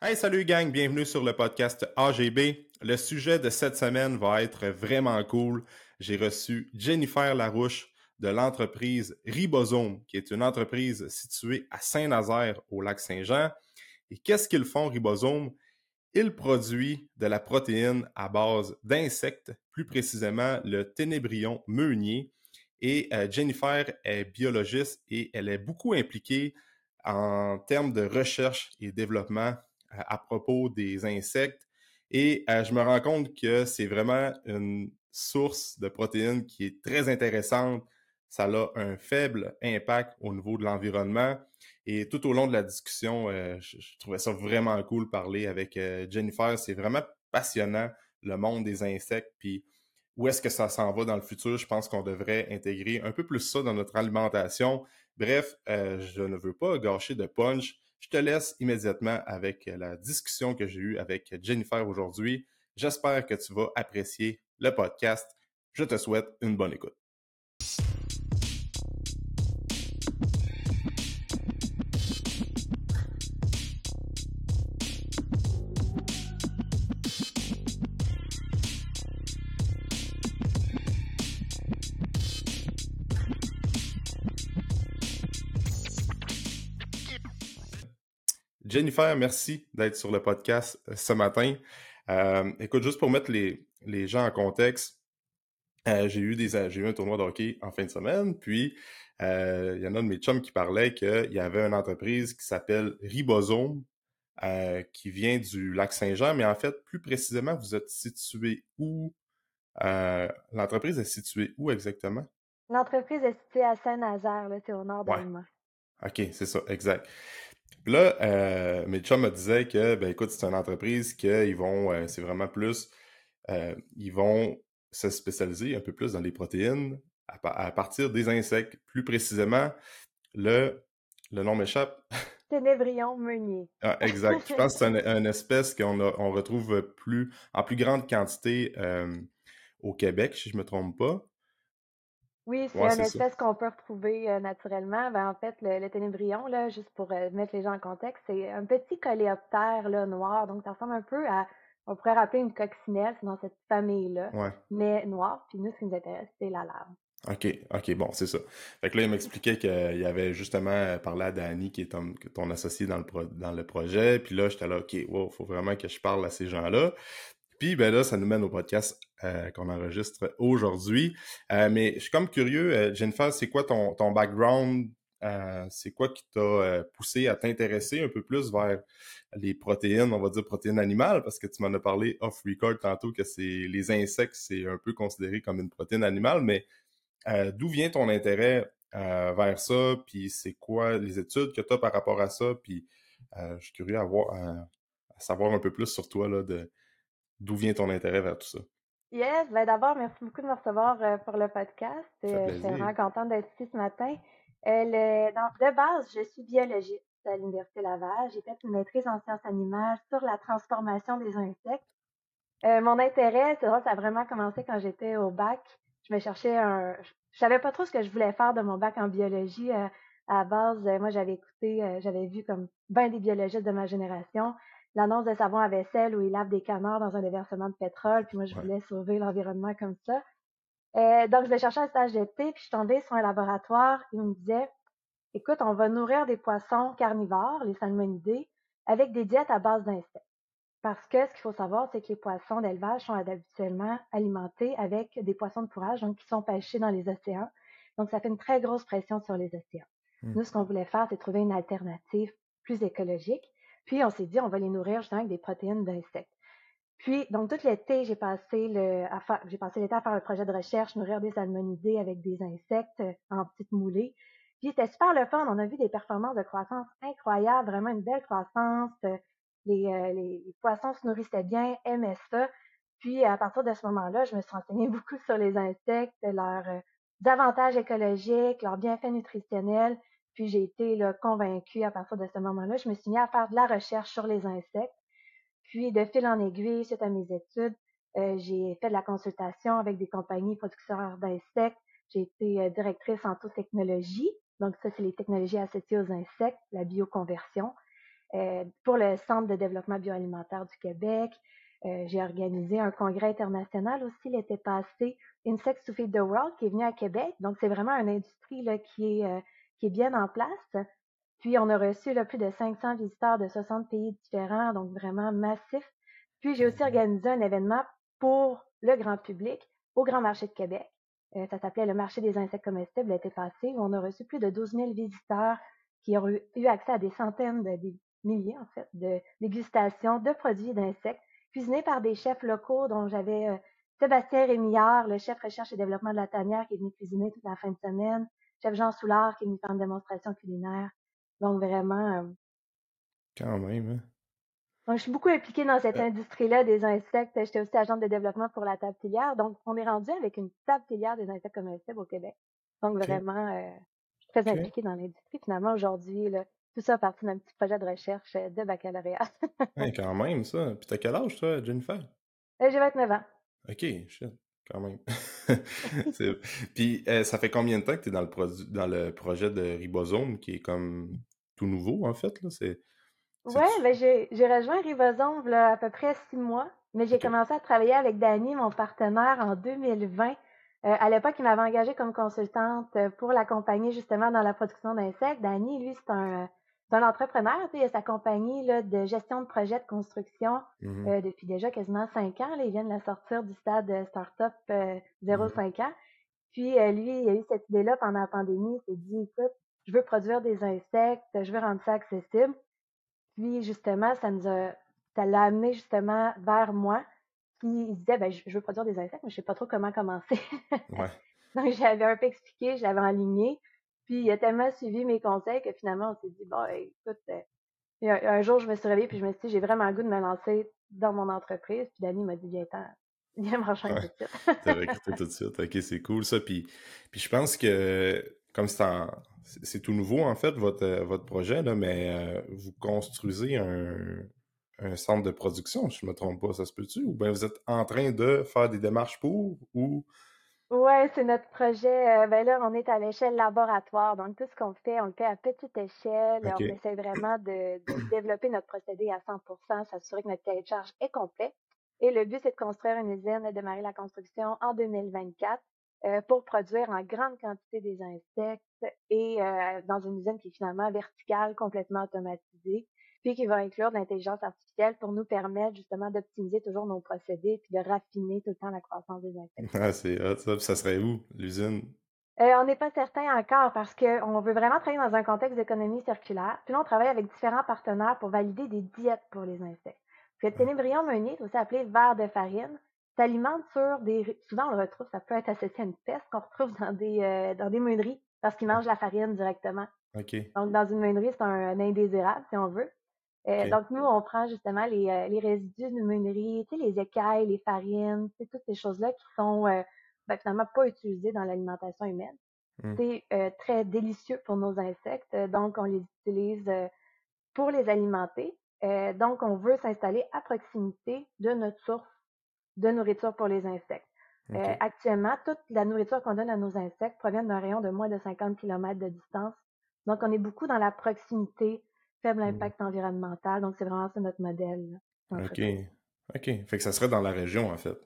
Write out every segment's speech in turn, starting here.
Hey, salut gang, bienvenue sur le podcast AGB. Le sujet de cette semaine va être vraiment cool. J'ai reçu Jennifer Larouche de l'entreprise Ribosome, qui est une entreprise située à Saint-Nazaire au lac Saint-Jean. Et qu'est-ce qu'ils font, Ribosome? Ils produisent de la protéine à base d'insectes, plus précisément le ténébrion meunier. Et euh, Jennifer est biologiste et elle est beaucoup impliquée en termes de recherche et développement à propos des insectes. Et euh, je me rends compte que c'est vraiment une source de protéines qui est très intéressante. Ça a un faible impact au niveau de l'environnement. Et tout au long de la discussion, euh, je, trouvais ça vraiment cool parler avec euh, Jennifer. C'est vraiment passionnant, le monde des insectes. Puis où est-ce que ça s'en va dans le futur? Je pense qu'on devrait intégrer un peu plus ça dans notre alimentation. Bref, je ne veux pas gâcher de punch. Je te laisse immédiatement avec la discussion que j'ai eue avec Jennifer aujourd'hui. J'espère que tu vas apprécier le podcast. Je te souhaite une bonne écoute. Jennifer, merci d'être sur le podcast euh, ce matin. Euh, écoute, juste pour mettre les, les gens en contexte, euh, j'ai eu des j'ai eu un tournoi de hockey en fin de semaine, puis il y en a un de mes chums qui parlait qu'il y avait une entreprise qui s'appelle Ribosome, qui vient du lac Saint-Jean, mais en fait, plus précisément, vous êtes situé où? L'entreprise est située où exactement? L'entreprise est située à Saint-Nazaire, c'est au nord ouais. OK, c'est ça, exact. Puis là, euh, mes chums me disaient que, ben écoute, c'est une entreprise qu'ils vont, euh, c'est vraiment plus, euh, ils vont se spécialiser un peu plus dans les protéines à, partir des insectes. Plus précisément, le, le nom m'échappe. Ténébrion meunier. ah, exact. Je pense que c'est une, espèce qu'on on retrouve plus en plus grande quantité euh, au Québec, si je me trompe pas. Oui, c'est une espèce qu'on peut retrouver euh, naturellement. Ben, en fait, le, le ténébrion, là, juste pour euh, mettre les gens en contexte, c'est un petit coléoptère là, noir. Donc, ça ressemble un peu à, on pourrait rappeler une coccinelle, c'est dans cette famille-là, mais noir. Puis nous, ce qui nous intéresse, c'est la larve. OK, OK, bon, c'est ça. Fait que là, il m'expliquait qu'il y avait justement euh, parlé à Danny, qui est ton, ton associé dans le, dans le projet. Puis là, j'étais là, OK, wow, faut vraiment que je parle à ces gens-là. Puis ben là, ça nous mène au podcast euh, qu'on enregistre aujourd'hui. Euh, mais je suis comme curieux, euh, Jennifer, c'est quoi ton, ton background? c'est quoi qui t'a poussé à t'intéresser un peu plus vers les protéines, on va dire protéines animales, parce que tu m'en as parlé off-record tantôt que c'est les insectes, c'est un peu considéré comme une protéine animale, mais d'où vient ton intérêt vers ça? Puis c'est quoi les études que tu as par rapport à ça? Puis je suis curieux à, voir, à savoir un peu plus sur toi là, de D'où vient ton intérêt vers tout ça? Yes, ben d'abord, merci beaucoup de me recevoir euh, pour le podcast. Euh, je suis vraiment contente d'être ici ce matin. Euh, de base, je suis biologiste à l'Université Laval. J'ai fait une maîtrise en sciences animales sur la transformation des insectes. mon intérêt, c'est ça a vraiment commencé quand j'étais au bac. Je me cherchais un... Je savais pas trop ce que je voulais faire de mon bac en biologie. à la base, moi, j'avais écouté, j'avais vu comme bien des biologistes de ma génération l'annonce de savon à vaisselle où ils lavent des canards dans un déversement de pétrole, puis moi je voulais sauver l'environnement comme ça. Euh, donc je vais chercher un stage d'été, puis je suis tombée sur un laboratoire et on me disait écoute, on va nourrir des poissons carnivores, les salmonidés, avec des diètes à base d'insectes. Parce que ce qu'il faut savoir, c'est que les poissons d'élevage sont habituellement alimentés avec des poissons de fourrage, donc qui sont pêchés dans les océans. Donc, ça fait une très grosse pression sur les océans. Hmm. Nous, ce qu'on voulait faire, c'est trouver une alternative plus écologique. Puis on s'est dit, on va les nourrir justement avec des protéines d'insectes. Puis, donc, tout l'été, j'ai passé le, l'été à faire un projet de recherche, nourrir des salmonidés avec des insectes euh, en petites moulées. Puis, c'était super le fun. On a vu des performances de croissance incroyables, vraiment une belle croissance. Euh, les, euh, les, poissons se nourrissaient bien, aimaient ça. Puis, à partir de ce moment-là, je me suis renseignée beaucoup sur les insectes, leurs avantages écologiques, leurs bienfaits nutritionnels. Puis j'ai été convaincue à partir de ce moment-là. Je me suis mis à faire de la recherche sur les insectes. Puis de fil en aiguille, suite à mes études, euh, j'ai fait de la consultation avec des compagnies producteurs d'insectes. J'ai été euh, directrice en technologie. Donc ça, c'est les technologies associées aux insectes, la bioconversion. pour le Centre de développement bioalimentaire du Québec. j'ai organisé un congrès international aussi l'été passé, Insects to Feed the World, qui est venu à Québec. Donc, c'est vraiment une industrie qui, est, qui est bien en place. Puis, on a reçu plus de 500 visiteurs de 60 pays différents, donc vraiment massif. Puis, j'ai aussi organisé un événement pour le grand public au Grand Marché de Québec. Euh, ça s'appelait le Marché des insectes comestibles l'été passé, où on a reçu plus de 12 000 visiteurs qui ont eu accès à des centaines, de, des milliers en fait, de dégustations de produits d'insectes cuisinés par des chefs locaux dont j'avais euh, Sébastien Rémillard, le chef recherche et développement de la tanière, qui est venu cuisiner toute la fin de semaine, chef Jean Soulard, qui est venu faire une démonstration culinaire. Donc vraiment... Euh, Quand même, hein? Donc, je suis beaucoup impliquée dans cette industrie-là des insectes. J'étais aussi agente de développement pour la table pilière. Donc, on est rendu avec une table pilière des insectes comestibles au Québec. Donc, vraiment, euh, je suis très impliquée dans l'industrie. Finalement, aujourd'hui, tout ça a parti d'un petit projet de recherche euh, de baccalauréat. ouais, quand même, ça. Puis, t'as quel âge, toi, Jennifer? Euh, j'ai 29 ans. OK, shit, quand même. Puis, ça fait combien de temps que tu es dans le, dans le projet de ribosome qui est comme tout nouveau, en fait? Là? C'est... Oui, ben j'ai rejoint Rivozone à peu près six mois, mais j'ai commencé à travailler avec Dani, mon partenaire, en 2020. Euh, à l'époque, il m'avait engagée comme consultante euh, pour l'accompagner justement dans la production d'insectes. Dani, lui, c'est un, un entrepreneur. Il a sa compagnie là, de gestion de projets de construction mmh euh, depuis déjà quasiment cinq ans. Là, il vient de la sortir du stade Startup 0,5 mmh ans. Puis lui, il a eu cette idée-là pendant la pandémie. Il s'est dit, écoute, je veux produire des insectes, je veux rendre ça accessible. Puis justement, ça nous a, ça l'a amené justement vers moi qui disait ben, je, veux produire des insectes, mais je sais pas trop comment commencer. Donc j'avais un peu expliqué, je l'avais aligné. Puis il a tellement suivi mes conseils que finalement on s'est dit bon écoute, euh, un, jour je me suis réveillée puis je me suis dit j'ai vraiment le goût de me lancer dans mon entreprise. Puis Dani m'a dit viens ten viens me rejoindre tout de suite. T'as recruté tout de suite. Ok c'est cool ça. Puis puis je pense que comme c'est en c'est tout nouveau en fait votre, euh, votre projet, là, mais euh, vous construisez un, un, centre de production, je ne me trompe pas, ça se peut-tu? Ou bien vous êtes en train de faire des démarches pour ou Oui, c'est notre projet. Euh, ben là, on est à l'échelle laboratoire. Donc, tout ce qu'on fait, on le fait à petite échelle. On essaie vraiment de, de, développer notre procédé à 100% s'assurer que notre cahier de charge est complet. Et le but, c'est de construire une usine et de démarrer la construction en 2024. Euh, pour produire en grande quantité des insectes et euh, dans une usine qui est finalement verticale, complètement automatisée, puis qui va inclure de l'intelligence artificielle pour nous permettre justement d'optimiser toujours nos procédés puis de raffiner tout le temps la croissance des insectes. Ah, c'est hot, ça. ça serait où, l'usine? Euh, on n'est pas certain encore parce qu'on veut vraiment travailler dans un contexte d'économie circulaire. Puis là, on travaille avec différents partenaires pour valider des diètes pour les insectes. Le ténébrion meunier aussi appelé verre de farine s'alimente sur des. Souvent, on le retrouve, ça peut être associé à une peste qu'on retrouve dans des, euh, dans des meuneries parce qu'ils mangent la farine directement. Donc, dans une meunerie, c'est un, indésirable, si on veut. Euh, donc, nous, on prend justement les, euh, les résidus d'une meunerie, les écailles, les farines, toutes ces choses-là qui sont ben, finalement pas utilisées dans l'alimentation humaine. Mmh. C'est très délicieux pour nos insectes, donc on les utilise pour les alimenter. donc, on veut s'installer à proximité de notre source de nourriture pour les insectes. Euh, actuellement, toute la nourriture qu'on donne à nos insectes provient d'un rayon de moins de 50 km de distance. Donc, on est beaucoup dans la proximité, faible mmh. impact environnemental. Donc, c'est vraiment ça notre modèle. OK. OK. Fait que ça serait dans la région, en fait.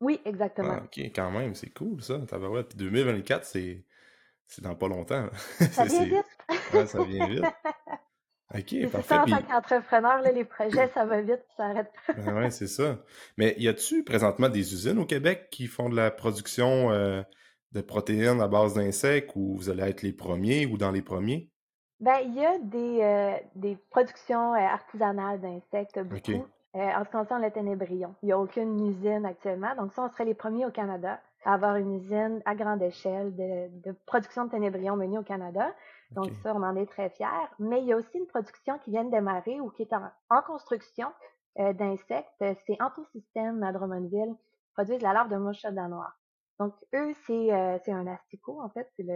Oui, exactement. Ah, OK, quand même, c'est cool, ça. Puis 2024, c'est dans pas longtemps. Ça vient vite. ça vient vite. OK, parfait. Ça, en tant qu'entrepreneur, les projets, ça va vite, ça arrête pas. Ben oui, c'est ça. Mais y a-tu présentement des usines au Québec qui font de la production euh, de protéines à base d'insectes ou vous allez être les premiers ou dans les premiers? Ben, il y a des, euh, des productions euh, artisanales d'insectes, beaucoup. en ce qui concerne le ténébrion, il n'y a aucune usine actuellement. Donc, ça, on serait les premiers au Canada à avoir une usine à grande échelle de, de production de ténébrion menée au Canada. Donc ça, on en est très fiers. Mais il y a aussi une production qui vient de démarrer ou qui est en, construction euh, d'insectes. C'est Antosystème à Drummondville. Produisent la larve de mouche noire. Donc eux, c'est euh, un asticot, en fait. C'est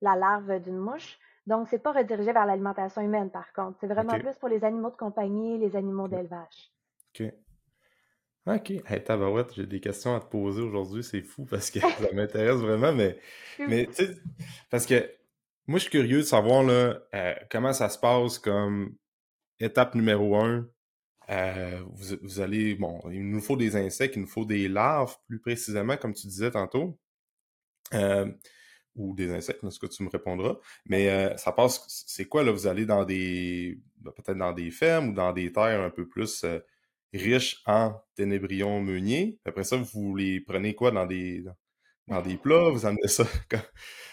la larve d'une mouche. Donc, c'est pas redirigé vers l'alimentation humaine, par contre. C'est vraiment plus pour les animaux de compagnie, les animaux d'élevage. OK. OK. Hey, Tabarouette, j'ai des questions à te poser aujourd'hui. C'est fou parce que ça m'intéresse vraiment, mais, mais tu sais, parce que moi, je suis curieux de savoir là, euh, comment ça se passe comme étape numéro un, euh, vous, allez, bon, il nous faut des insectes, il nous faut des larves, plus précisément, comme tu disais tantôt. Euh, ou des insectes, ce que tu me répondras. Mais euh, ça passe, c'est quoi, là? Vous allez dans des, ben, peut-être dans des fermes ou dans des terres un peu plus riches en ténébrions meuniers? Après ça, vous les prenez quoi dans des, dans des plats, vous amenez ça.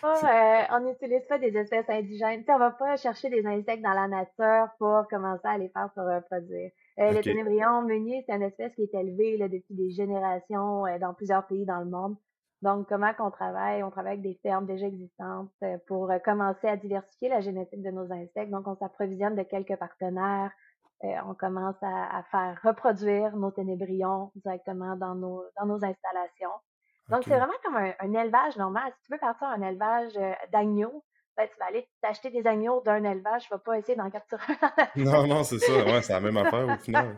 Euh, on n'utilise pas des espèces indigènes. On on va pas chercher des insectes dans la nature pour commencer à les faire se reproduire. Euh, Le ténébrion meunier, c'est une espèce qui est élevée là, depuis des générations euh, dans plusieurs pays dans le monde. Donc, comment qu'on travaille? On travaille avec des fermes déjà existantes euh, pour commencer à diversifier la génétique de nos insectes. Donc, on s'approvisionne de quelques partenaires. on commence à, à, faire reproduire nos ténébrions directement dans nos, dans nos installations. Donc, c'est vraiment comme un, élevage normal. Si tu veux partir un élevage euh, d'agneaux, ben, tu vas aller t'acheter des agneaux d'un élevage, tu vas pas essayer d'en capturer Non, non, c'est ça. Ouais, c'est la même affaire au final.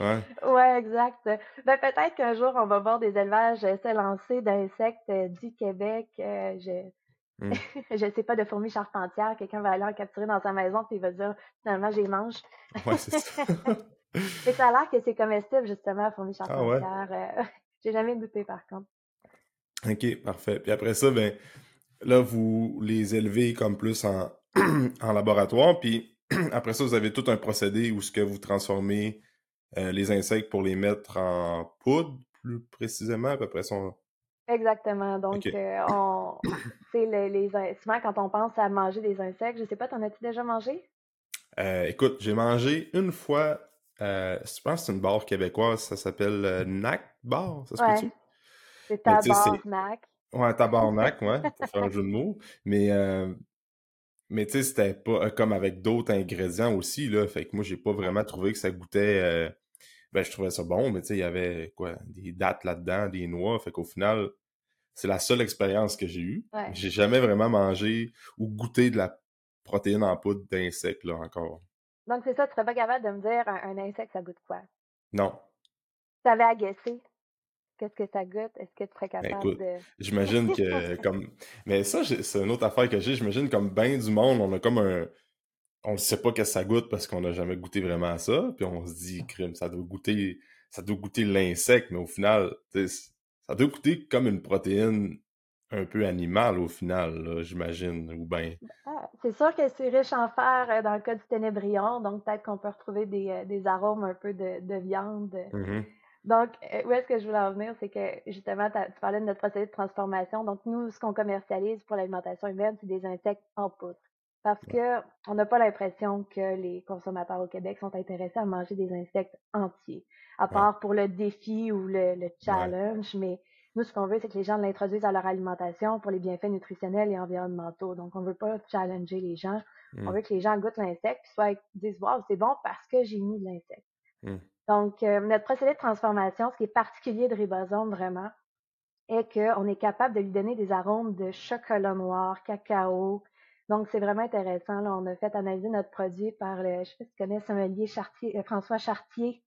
Ouais. Ouais, exact. Ben, peut-être qu'un jour, on va voir des élevages euh, s'élancer d'insectes euh, du Québec. je mmh. je sais pas, de fourmis charpentières. Quelqu'un va aller en capturer dans sa maison, puis il va dire, finalement, j'y mange. Ouais, c'est ça. Mais ça a l'air que c'est comestible, justement, fourmis charpentières. Ah ouais? J'ai jamais goûté, par contre. OK, parfait. Puis après ça, ben là, vous les élevez comme plus en, en laboratoire. Puis après ça, vous avez tout un procédé où ce que vous transformez euh, les insectes pour les mettre en poudre, plus précisément, à peu près son. Exactement. Donc, euh, on, les, les, souvent quand on pense à manger des insectes, je sais pas, t'en as-tu déjà mangé? Euh, écoute, j'ai mangé une fois, je pense que c'est une barre québécoise, ça s'appelle NAC Bar, ça se peut-tu? C'est tabarnak. Ouais, tabarnak, ouais, pour faire un jeu de mots. Mais, euh, mais tu sais, c'était pas euh, comme avec d'autres ingrédients aussi, là. Fait que moi, j'ai pas vraiment trouvé que ça goûtait. Euh, ben, je trouvais ça bon, mais tu sais, il y avait quoi, des dates là-dedans, des noix. Fait qu'au final, c'est la seule expérience que j'ai eue. J'ai jamais vraiment mangé ou goûté de la protéine en poudre d'insectes, là, encore. Donc, c'est ça, tu serais pas capable de me dire un, insecte, ça goûte quoi? Non. Ça avait agacé. Qu'est-ce que ça goûte? Est-ce que tu serais ben, capable de. J'imagine que comme. Mais ça, c'est une autre affaire que j'ai. J'imagine comme bien du monde, on a comme un. On ne sait pas que ça goûte parce qu'on n'a jamais goûté vraiment à ça. Puis on se dit, crime, ça doit goûter. Ça doit goûter l'insecte, mais au final, ça doit goûter comme une protéine un peu animale au final, j'imagine, ou bien. Ah, c'est sûr que c'est riche en fer euh, dans le cas du ténébrion, donc peut-être qu'on peut retrouver des, euh, des, arômes un peu de, de viande. Mmh donc, euh, où est-ce que je voulais en venir, c'est que justement, tu parlais de notre procédé de transformation. Donc, nous, ce qu'on commercialise pour l'alimentation humaine, c'est des insectes en poudre. Parce que on n'a pas l'impression que les consommateurs au Québec sont intéressés à manger des insectes entiers, à part pour le défi ou le, challenge. Mais nous, ce qu'on veut, c'est que les gens l'introduisent à leur alimentation pour les bienfaits nutritionnels et environnementaux. Donc, on ne veut pas challenger les gens. On mmh. veut que les gens goûtent l'insecte, puis soit disent, wow, c'est bon parce que j'ai mis de l'insecte. Mmh. Donc, euh, notre procédé de transformation, ce qui est particulier de ribosome vraiment, est qu'on est capable de lui donner des arômes de chocolat noir, cacao. Donc, c'est vraiment intéressant. Là, on a fait analyser notre produit par le, je sais pas si tu connais sommelier Chartier, euh, François Chartier.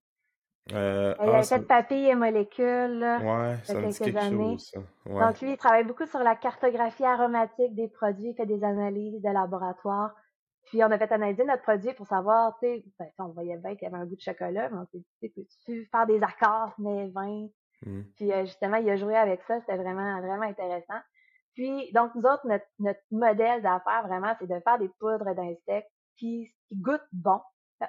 Euh, il a ah, fait papilles et molécules ouais, ça il y a quelques années. Chose, Donc, lui, il travaille beaucoup sur la cartographie aromatique des produits, il fait des analyses de laboratoire. Puis on a fait analyser notre produit pour savoir, tu sais, ben, on voyait bien qu'il y avait un goût de chocolat, mais on s'est dit, peux-tu faire des accords mais 20? Mmh. Puis euh, justement, il a joué avec ça, c'était vraiment, vraiment intéressant. Puis, donc, nous autres, notre, notre modèle d'affaires, vraiment, c'est de faire des poudres d'insectes qui, qui goûtent bon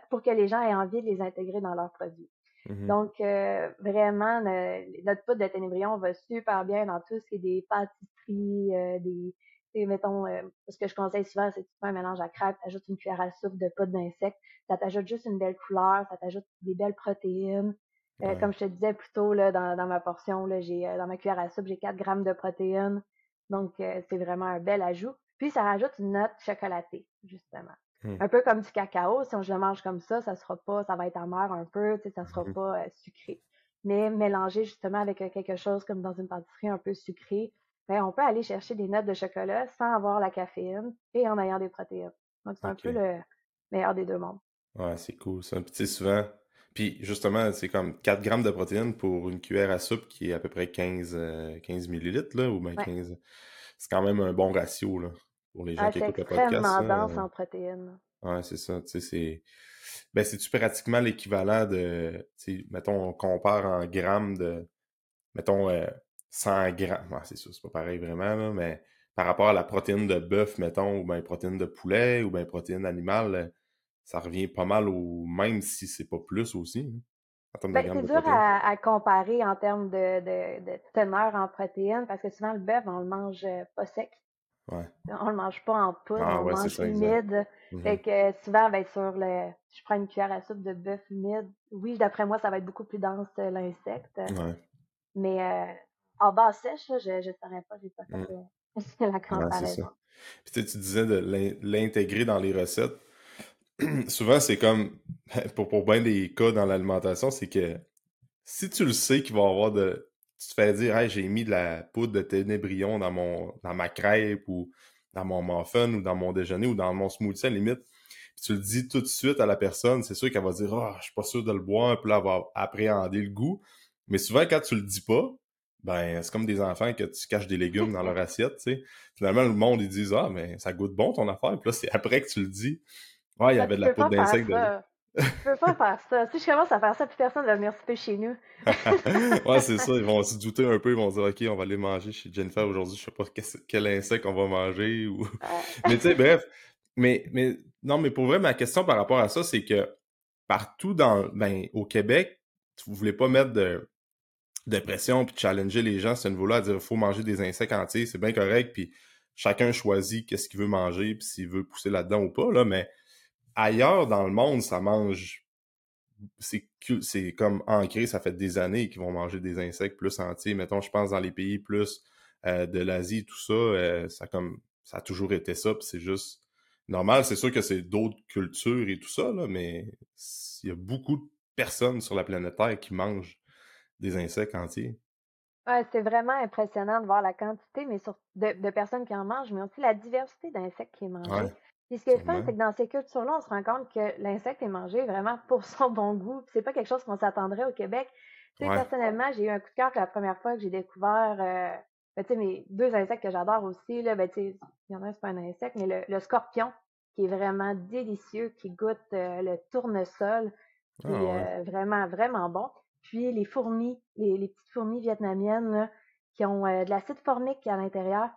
pour que les gens aient envie de les intégrer dans leurs produits. Mmh donc, euh, vraiment, notre poudre de ténébrion va super bien dans tout ce qui est des pâtisseries, euh, des, mettons, euh, ce que je conseille souvent, c'est que tu fais un mélange à crêpes, tu ajoutes une cuillère à soupe de poudre d'insectes, ça t'ajoute juste une belle couleur, ça t'ajoute des belles protéines. Euh, comme je te disais plus tôt, là, dans, dans ma portion, là, j'ai, euh, dans ma cuillère à soupe, j'ai 4 grammes de protéines. Donc, c'est vraiment un bel ajout. Puis, ça rajoute une note chocolatée, justement. Mmh. Un peu comme du cacao. Si on je le mange comme ça, ça sera pas, ça va être amer un peu, tu sais, ça sera mmh pas sucré. Mais mélanger justement avec quelque chose comme dans une pâtisserie un peu sucré, ben, on peut aller chercher des notes de chocolat sans avoir la caféine et en ayant des protéines. Donc, c'est un peu le meilleur des deux mondes. Ouais, c'est cool. C'est un petit souvent. Puis, justement, c'est comme 4 grammes de protéines pour une cuillère à soupe qui est à peu près 15, 15 euh, millilitres, là, ou bien 15. C'est quand même un bon ratio, là, pour les gens qui écoutent le podcast. C'est extrêmement dense en protéines. Ouais, c'est ça. Tu sais, c'est. ben, c'est-tu pratiquement l'équivalent de, mettons, on compare en grammes de, mettons, 100 euh, grammes. c'est ça, c'est pas pareil vraiment, mais par rapport à la protéine de bœuf, mettons, ou bien protéine de poulet, ou bien protéine animale, ça revient pas mal au même si c'est pas plus aussi. Hein, ben, c'est dur à, comparer en termes de, de, teneur en protéines parce que souvent le bœuf, on le mange euh, pas sec. Ouais. On le mange pas en poudre, ah, on le mange humide. Mm-hmm. Fait que souvent, ben, sur le. Je prends une cuillère à soupe de bœuf humide. Oui, d'après moi, ça va être beaucoup plus dense euh, l'insecte. Ouais. Mais euh, en bas sèche, je ne saurais pas, j'ai pas fait mm. la comparaison. Puis tu disais de l'intégrer dans les recettes. Souvent, c'est comme pour, pour bien des cas dans l'alimentation, c'est que si tu le sais qu'il va y avoir de. Tu te fais dire hey, j'ai mis de la poudre de ténébrion dans mon dans ma crêpe ou dans mon muffin ou dans mon déjeuner ou dans mon smoothie à limite. Tu le dis tout de suite à la personne, c'est sûr qu'elle va dire oh, je suis pas sûr de le boire, puis là, elle va appréhender le goût. Mais souvent, quand tu le dis pas, ben, c'est comme des enfants que tu caches des légumes dans leur assiette, tu sais. Finalement, le monde, ils disent, ah, mais ça goûte bon ton affaire. Puis là, c'est après que tu le dis. Ouais, il y avait de la poudre d'insecte dedans. Je peux pas faire ça. Si je commence à faire ça, plus personne va venir souper chez nous. ouais, c'est ça. Ils vont se douter un peu. Ils vont dire, OK, on va aller manger chez Jennifer aujourd'hui. Je sais pas quel insecte on va manger. Ou... mais tu sais, bref. Mais, mais, non, mais pour vrai, ma question par rapport à ça, c'est que partout dans, ben, au Québec, vous voulez pas mettre de, de pression puis challenger les gens à ce niveau-là, à dire faut manger des insectes entiers, c'est bien correct, puis chacun choisit qu'est-ce qu'il veut manger, puis s'il veut pousser là-dedans ou pas, là, mais ailleurs dans le monde, ça mange. C'est, comme ancré, ça fait des années qu'ils vont manger des insectes plus entiers. Mettons, je pense dans les pays plus euh, de l'Asie, tout ça, euh, ça comme ça a toujours été ça, puis c'est juste normal. C'est sûr que c'est d'autres cultures et tout ça, là, mais il y a beaucoup de personnes sur la planète Terre qui mangent des insectes entiers. Ouais, c'est vraiment impressionnant de voir la quantité mais de, personnes qui en mangent, mais aussi la diversité d'insectes qui est mangée. Puis ce qui est fun, c'est que dans ces cultures-là, on se rend compte que l'insecte est mangé vraiment pour son bon goût. C'est pas quelque chose qu'on s'attendrait au Québec. Tu sais, personnellement, j'ai eu un coup de cœur la première fois que j'ai découvert euh, ben, tu sais, mes deux insectes que j'adore aussi, là, ben, tu sais, il y en a un, c'est pas un insecte, mais le, scorpion, qui est vraiment délicieux, qui goûte euh, le tournesol, qui ah est euh, vraiment, vraiment bon. Puis les fourmis, les, petites fourmis vietnamiennes qui ont euh, de l'acide formique à l'intérieur.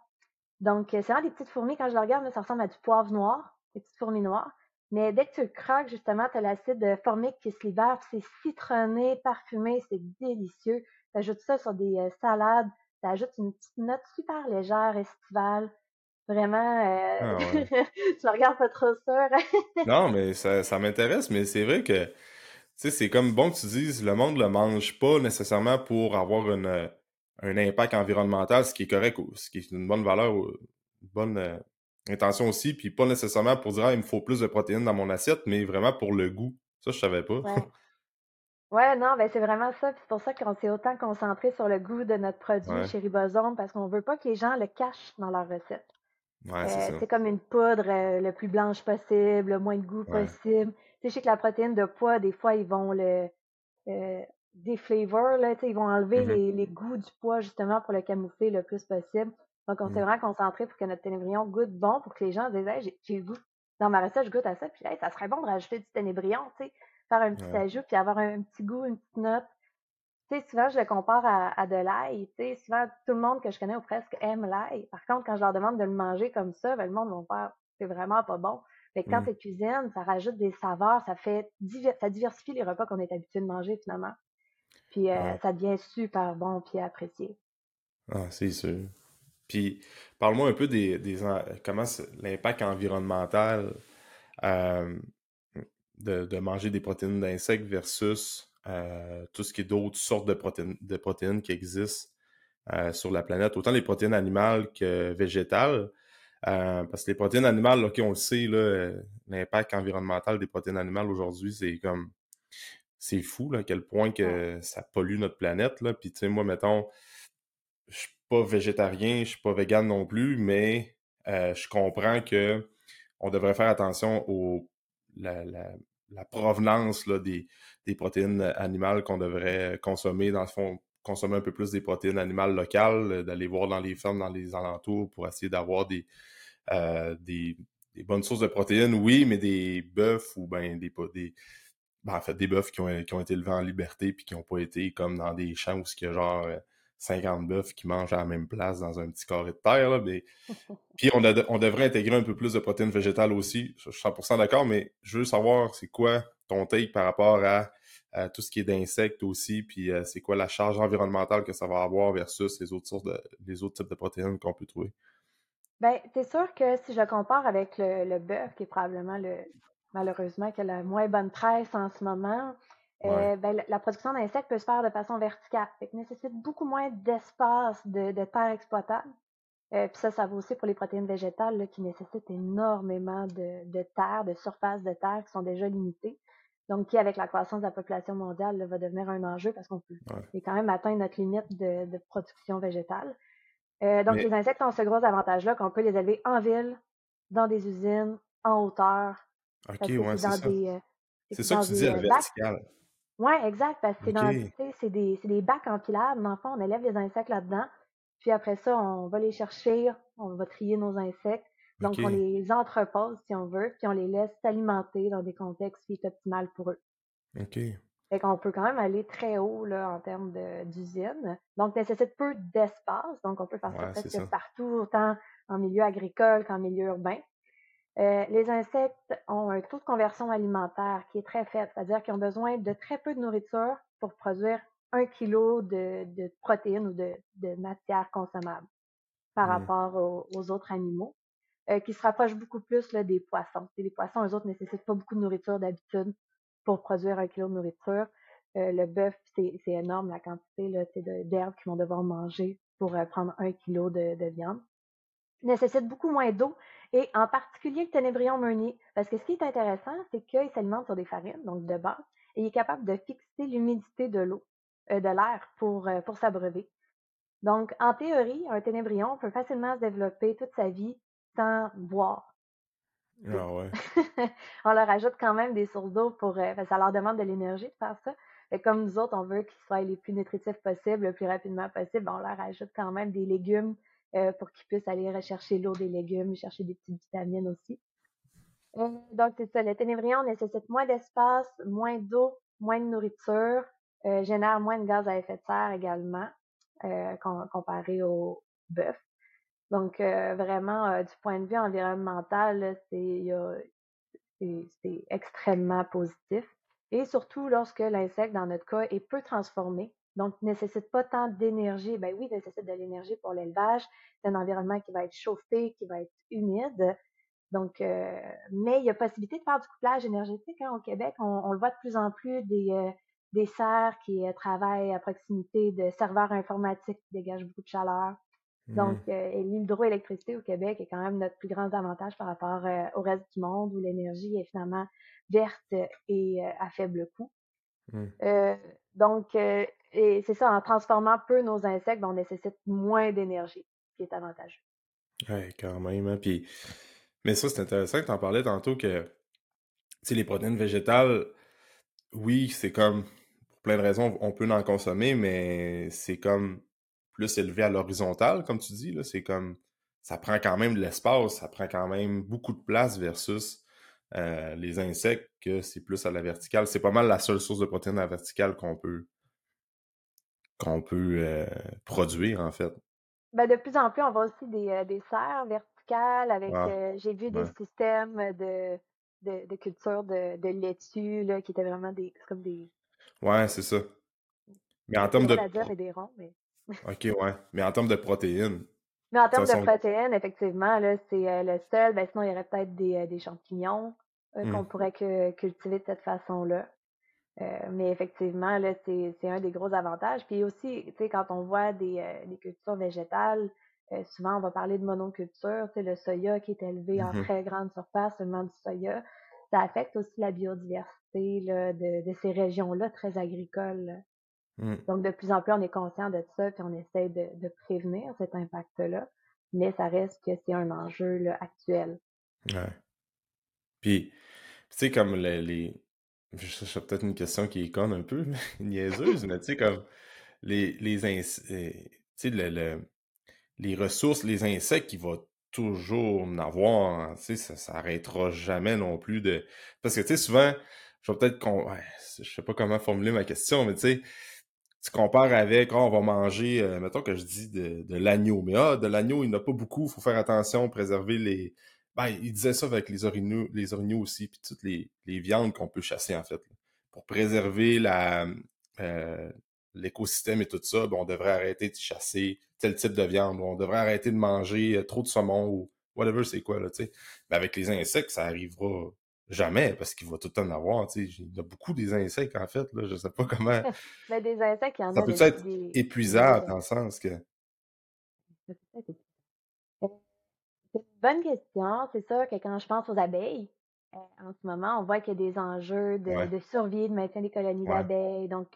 Donc, euh, c'est vraiment des petites fourmis, quand je les regarde, ça ressemble à du poivre noir, des petites fourmis noires. Mais dès que tu le croques, justement, tu as l'acide euh, formique qui se libère, c'est citronné, parfumé, c'est délicieux. Tu ajoutes ça sur des salades, tu ajoutes une petite note super légère, estivale. Vraiment, ah tu me regardes pas trop sûr. non, mais ça, ça m'intéresse, mais c'est vrai que sais, c'est comme bon que tu dises, le monde le mange pas nécessairement pour avoir euh, un impact environnemental, ce qui est correct, ce qui est une bonne valeur, une bonne euh, intention aussi, puis pas nécessairement pour dire, ah, il me faut plus de protéines dans mon assiette, mais vraiment pour le goût. Ça, je savais pas. Ouais. non, ben c'est vraiment ça. C'est pour ça qu'on s'est autant concentré sur le goût de notre produit chez Ribosome, parce qu'on veut pas que les gens le cachent dans leur recette. Ouais, c'est euh, comme une poudre le plus blanche possible, le moins de goût possible je sais que la protéine de poids, des fois, ils vont le euh, déflavor, là, ils vont enlever mm-hmm. les, les, goûts du poids justement pour le camoufler le plus possible. Donc, on s'est mm. vraiment concentré pour que notre ténébrion goûte bon, pour que les gens disent hey, j'ai le goût. Dans ma recette, je goûte à ça, puis hey, ça serait bon de rajouter du ténébrion, tu sais, faire un petit ajout, puis avoir un, petit goût, une petite note. Tu sais, souvent, je le compare à, à de l'ail. Tu sais, souvent, tout le monde que je connais ou presque aime l'ail. Par contre, quand je leur demande de le manger comme ça, ben, le monde va faire c'est vraiment pas bon. Que quand mmh. tu ça rajoute des saveurs, ça fait ça diversifie les repas qu'on est habitué de manger finalement. Puis euh, ça devient super bon puis apprécié. Ah, c'est sûr. Puis parle-moi un peu des, des comment l'impact environnemental euh, de, de, manger des protéines d'insectes versus euh, tout ce qui est d'autres sortes de protéines, de protéines qui existent sur la planète, autant les protéines animales que végétales. Parce que les protéines animales, OK, on le sait, l'impact environnemental des protéines animales aujourd'hui, c'est comme c'est fou à quel point que ça pollue notre planète. Là. Puis tu sais, moi, mettons, je suis pas végétarien, je suis pas vegan non plus, mais euh, je comprends que on devrait faire attention au la, la, provenance là, des, des, protéines animales qu'on devrait consommer. Dans le fond, consommer un peu plus des protéines animales locales, d'aller voir dans les fermes, dans les alentours pour essayer d'avoir des, euh, des, bonnes sources de protéines, oui, mais des bœufs ou ben des, des, ben, en fait, des bœufs qui ont, qui ont été élevés en liberté puis qui n'ont pas été comme dans des champs où il y a genre 50 bœufs qui mangent à la même place dans un petit carré de terre. Là, mais... Puis on, on, devrait intégrer un peu plus de protéines végétales aussi. Je suis 100% d'accord, mais je veux savoir c'est quoi ton take par rapport à, tout ce qui est d'insectes aussi, puis euh, c'est quoi la charge environnementale que ça va avoir versus les autres sources de, les autres types de protéines qu'on peut trouver? Ben, c'est sûr que si je compare avec le, le bœuf, qui est probablement le malheureusement qui a la moins bonne presse en ce moment, euh, ben, la production d'insectes peut se faire de façon verticale. Fait nécessite beaucoup moins d'espace de, de, terre exploitable. Euh, puis ça, ça vaut aussi pour les protéines végétales là, qui nécessitent énormément de, de, terre, de surface de terre qui sont déjà limitées. Donc, qui, avec la croissance de la population mondiale, là, va devenir un enjeu parce qu'on peut quand même atteindre notre limite de, de production végétale. Euh, donc, les insectes ont ce gros avantage-là qu'on peut les élever en ville, dans des usines, en hauteur. OK, ouais, c'est ça. Euh, c'est ça que tu dis, à vertical. Oui, exact, parce que c'est dans c'est des, des bacs empilables. Dans le fond, on élève les insectes là-dedans. Puis après ça, on va les chercher, on va trier nos insectes. Donc, on les entrepose, si on veut, puis on les laisse s'alimenter dans des contextes qui sont optimales pour eux. OK. Fait qu'on peut quand même aller très haut là, en termes d'usine. Donc, nécessite peu d'espace. Donc, on peut faire ça presque partout, autant en milieu agricole qu'en milieu urbain. Euh, les insectes ont un taux de conversion alimentaire qui est très faible, c'est-à-dire qu'ils ont besoin de très peu de nourriture pour produire un kilo de, protéines ou de, de matière consommable par mmh. rapport aux, autres animaux, euh, qui se rapprochent beaucoup plus là, des poissons. les poissons, eux autres, nécessitent pas beaucoup de nourriture d'habitude pour produire un kilo de nourriture. Euh, le bœuf, c'est énorme la quantité d'herbes qu'ils vont devoir manger pour prendre un kilo de, de viande. Nécessite beaucoup moins d'eau et en particulier le ténébrion meunier. Parce que ce qui est intéressant, c'est qu'il s'alimente sur des farines, donc de base, et il est capable de fixer l'humidité de l'eau, euh, de l'air pour, euh, pour s'abreuver. Donc, en théorie, un ténébrion peut facilement se développer toute sa vie sans boire. Ah ouais. on leur ajoute quand même des sources d'eau pour. Euh, ça leur demande de l'énergie de faire ça. Et comme nous autres, on veut qu'ils soient les plus nutritifs possibles, le plus rapidement possible, on leur ajoute quand même des légumes euh, pour qu'ils puissent aller rechercher l'eau des légumes, chercher des petites vitamines aussi. Euh, donc, c'est ça. Le ténébrion nécessite moins d'espace, moins d'eau, moins de nourriture, euh, génère moins de gaz à effet de serre également, comparé au bœuf. Donc, vraiment, du point de vue environnemental, c'est extrêmement positif. Et surtout lorsque l'insecte, dans notre cas, est peu transformé, donc ne nécessite pas tant d'énergie. Ben oui, il nécessite de l'énergie pour l'élevage. C'est un environnement qui va être chauffé, qui va être humide. Donc, euh, mais il y a possibilité de faire du couplage énergétique hein, au Québec. On, le voit de plus en plus des, euh, des serres qui euh, travaillent à proximité de serveurs informatiques qui dégagent beaucoup de chaleur. Donc, mmh. l'hydroélectricité au Québec est quand même notre plus grand avantage par rapport au reste du monde où l'énergie est finalement verte et à faible coût. Mmh. donc, et c'est ça, en transformant peu nos insectes, ben, on nécessite moins d'énergie, ce qui est avantageux. Oui, quand même. Puis... Mais ça, c'est intéressant que tu en parlais tantôt que les protéines végétales, oui, c'est comme, pour plein de raisons, on peut en consommer, mais c'est comme plus élevé à l'horizontale, comme tu dis. C'est comme, ça prend quand même de l'espace, ça prend quand même beaucoup de place versus euh, les insectes, que c'est plus à la verticale. C'est pas mal la seule source de protéines à la verticale qu'on peut qu'on peut euh, produire, en fait. Ben, de plus en plus, on voit aussi des, euh, des serres verticales avec, ah, euh, j'ai vu des systèmes de, de, de culture de, de laitue, là, qui étaient vraiment des, comme des... Ouais, c'est ça. Mais en termes de... mais des ronds, mais... OK, ouais. Mais en termes de protéines... Mais en termes de protéines, effectivement, là, c'est le seul. Ben, sinon, il y aurait peut-être des, des champignons qu'on mmh. pourrait que, cultiver de cette façon-là. Euh, mais effectivement, là, c'est, un des gros avantages. Puis aussi, tu sais, quand on voit des, euh, des cultures végétales, euh, souvent on va parler de monoculture, tu sais, le soya qui est élevé en mm-hmm. très grande surface, seulement du soya, ça affecte aussi la biodiversité là, de, de ces régions-là très agricoles. Mm. Donc, de plus en plus, on est conscient de ça, puis on essaie de, de prévenir cet impact-là, mais ça reste que c'est un enjeu là, actuel. Ouais. Puis, tu sais, comme les, c'est peut-être une question qui est conne un peu, niaiseuse, mais tu sais, comme les, les, euh, les ressources, les insectes, il va toujours en avoir, tu sais, ça s'arrêtera jamais non plus de. Parce que, tu sais, souvent, je vais peut-être je sais pas comment formuler ma question, mais tu sais, tu compares avec, oh, on va manger, euh, mettons que je dis de, l'agneau, mais ah, de l'agneau, il n'y en a pas beaucoup, faut faire attention, préserver les. Ben, il disait ça avec les orignaux, les orignaux aussi, puis toutes les, viandes qu'on peut chasser, en fait. Pour préserver la, euh, l'écosystème et tout ça, ben, on devrait arrêter de chasser tel type de viande, on devrait arrêter de manger euh, trop de saumon ou whatever c'est quoi, là, tu sais. Mais avec les insectes, ça arrivera jamais, parce qu'il va tout le temps en avoir, tu sais. Il y a beaucoup des insectes, en fait, là, je sais pas comment... Mais des insectes, il y en ça a... peut être épuisable, dans le sens que... bonne question. C'est sûr que quand je pense aux abeilles, euh, en ce moment, on voit qu'il y a des enjeux de, de survie, de maintien des colonies d'abeilles. Donc,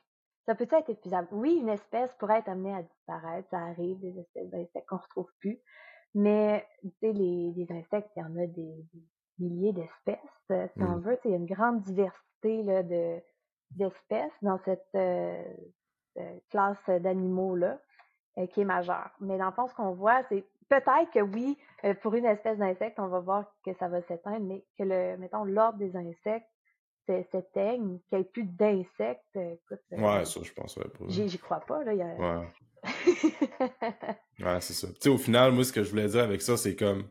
ça peut être épuisable? Oui, une espèce pourrait être amenée à disparaître. Ça arrive, des espèces d'insectes qu'on retrouve plus. Mais, tu sais, les, les, insectes, il y en a des, milliers d'espèces, euh, si on mmh. veut. Il y a une grande diversité là, de, d'espèces dans cette euh, classe d'animaux-là qui est majeure. Mais dans le fond, ce qu'on voit, c'est peut-être que oui, pour une espèce d'insecte, on va voir que ça va s'éteindre, mais que le, mettons, l'ordre des insectes s'éteigne, qu'il n'y ait plus d'insectes. Écoute, ouais, ça, je pense pas. J'y crois pas, là. Y a... Ouais. ouais, c'est ça. Tu sais, au final, moi, ce que je voulais dire avec ça, c'est comme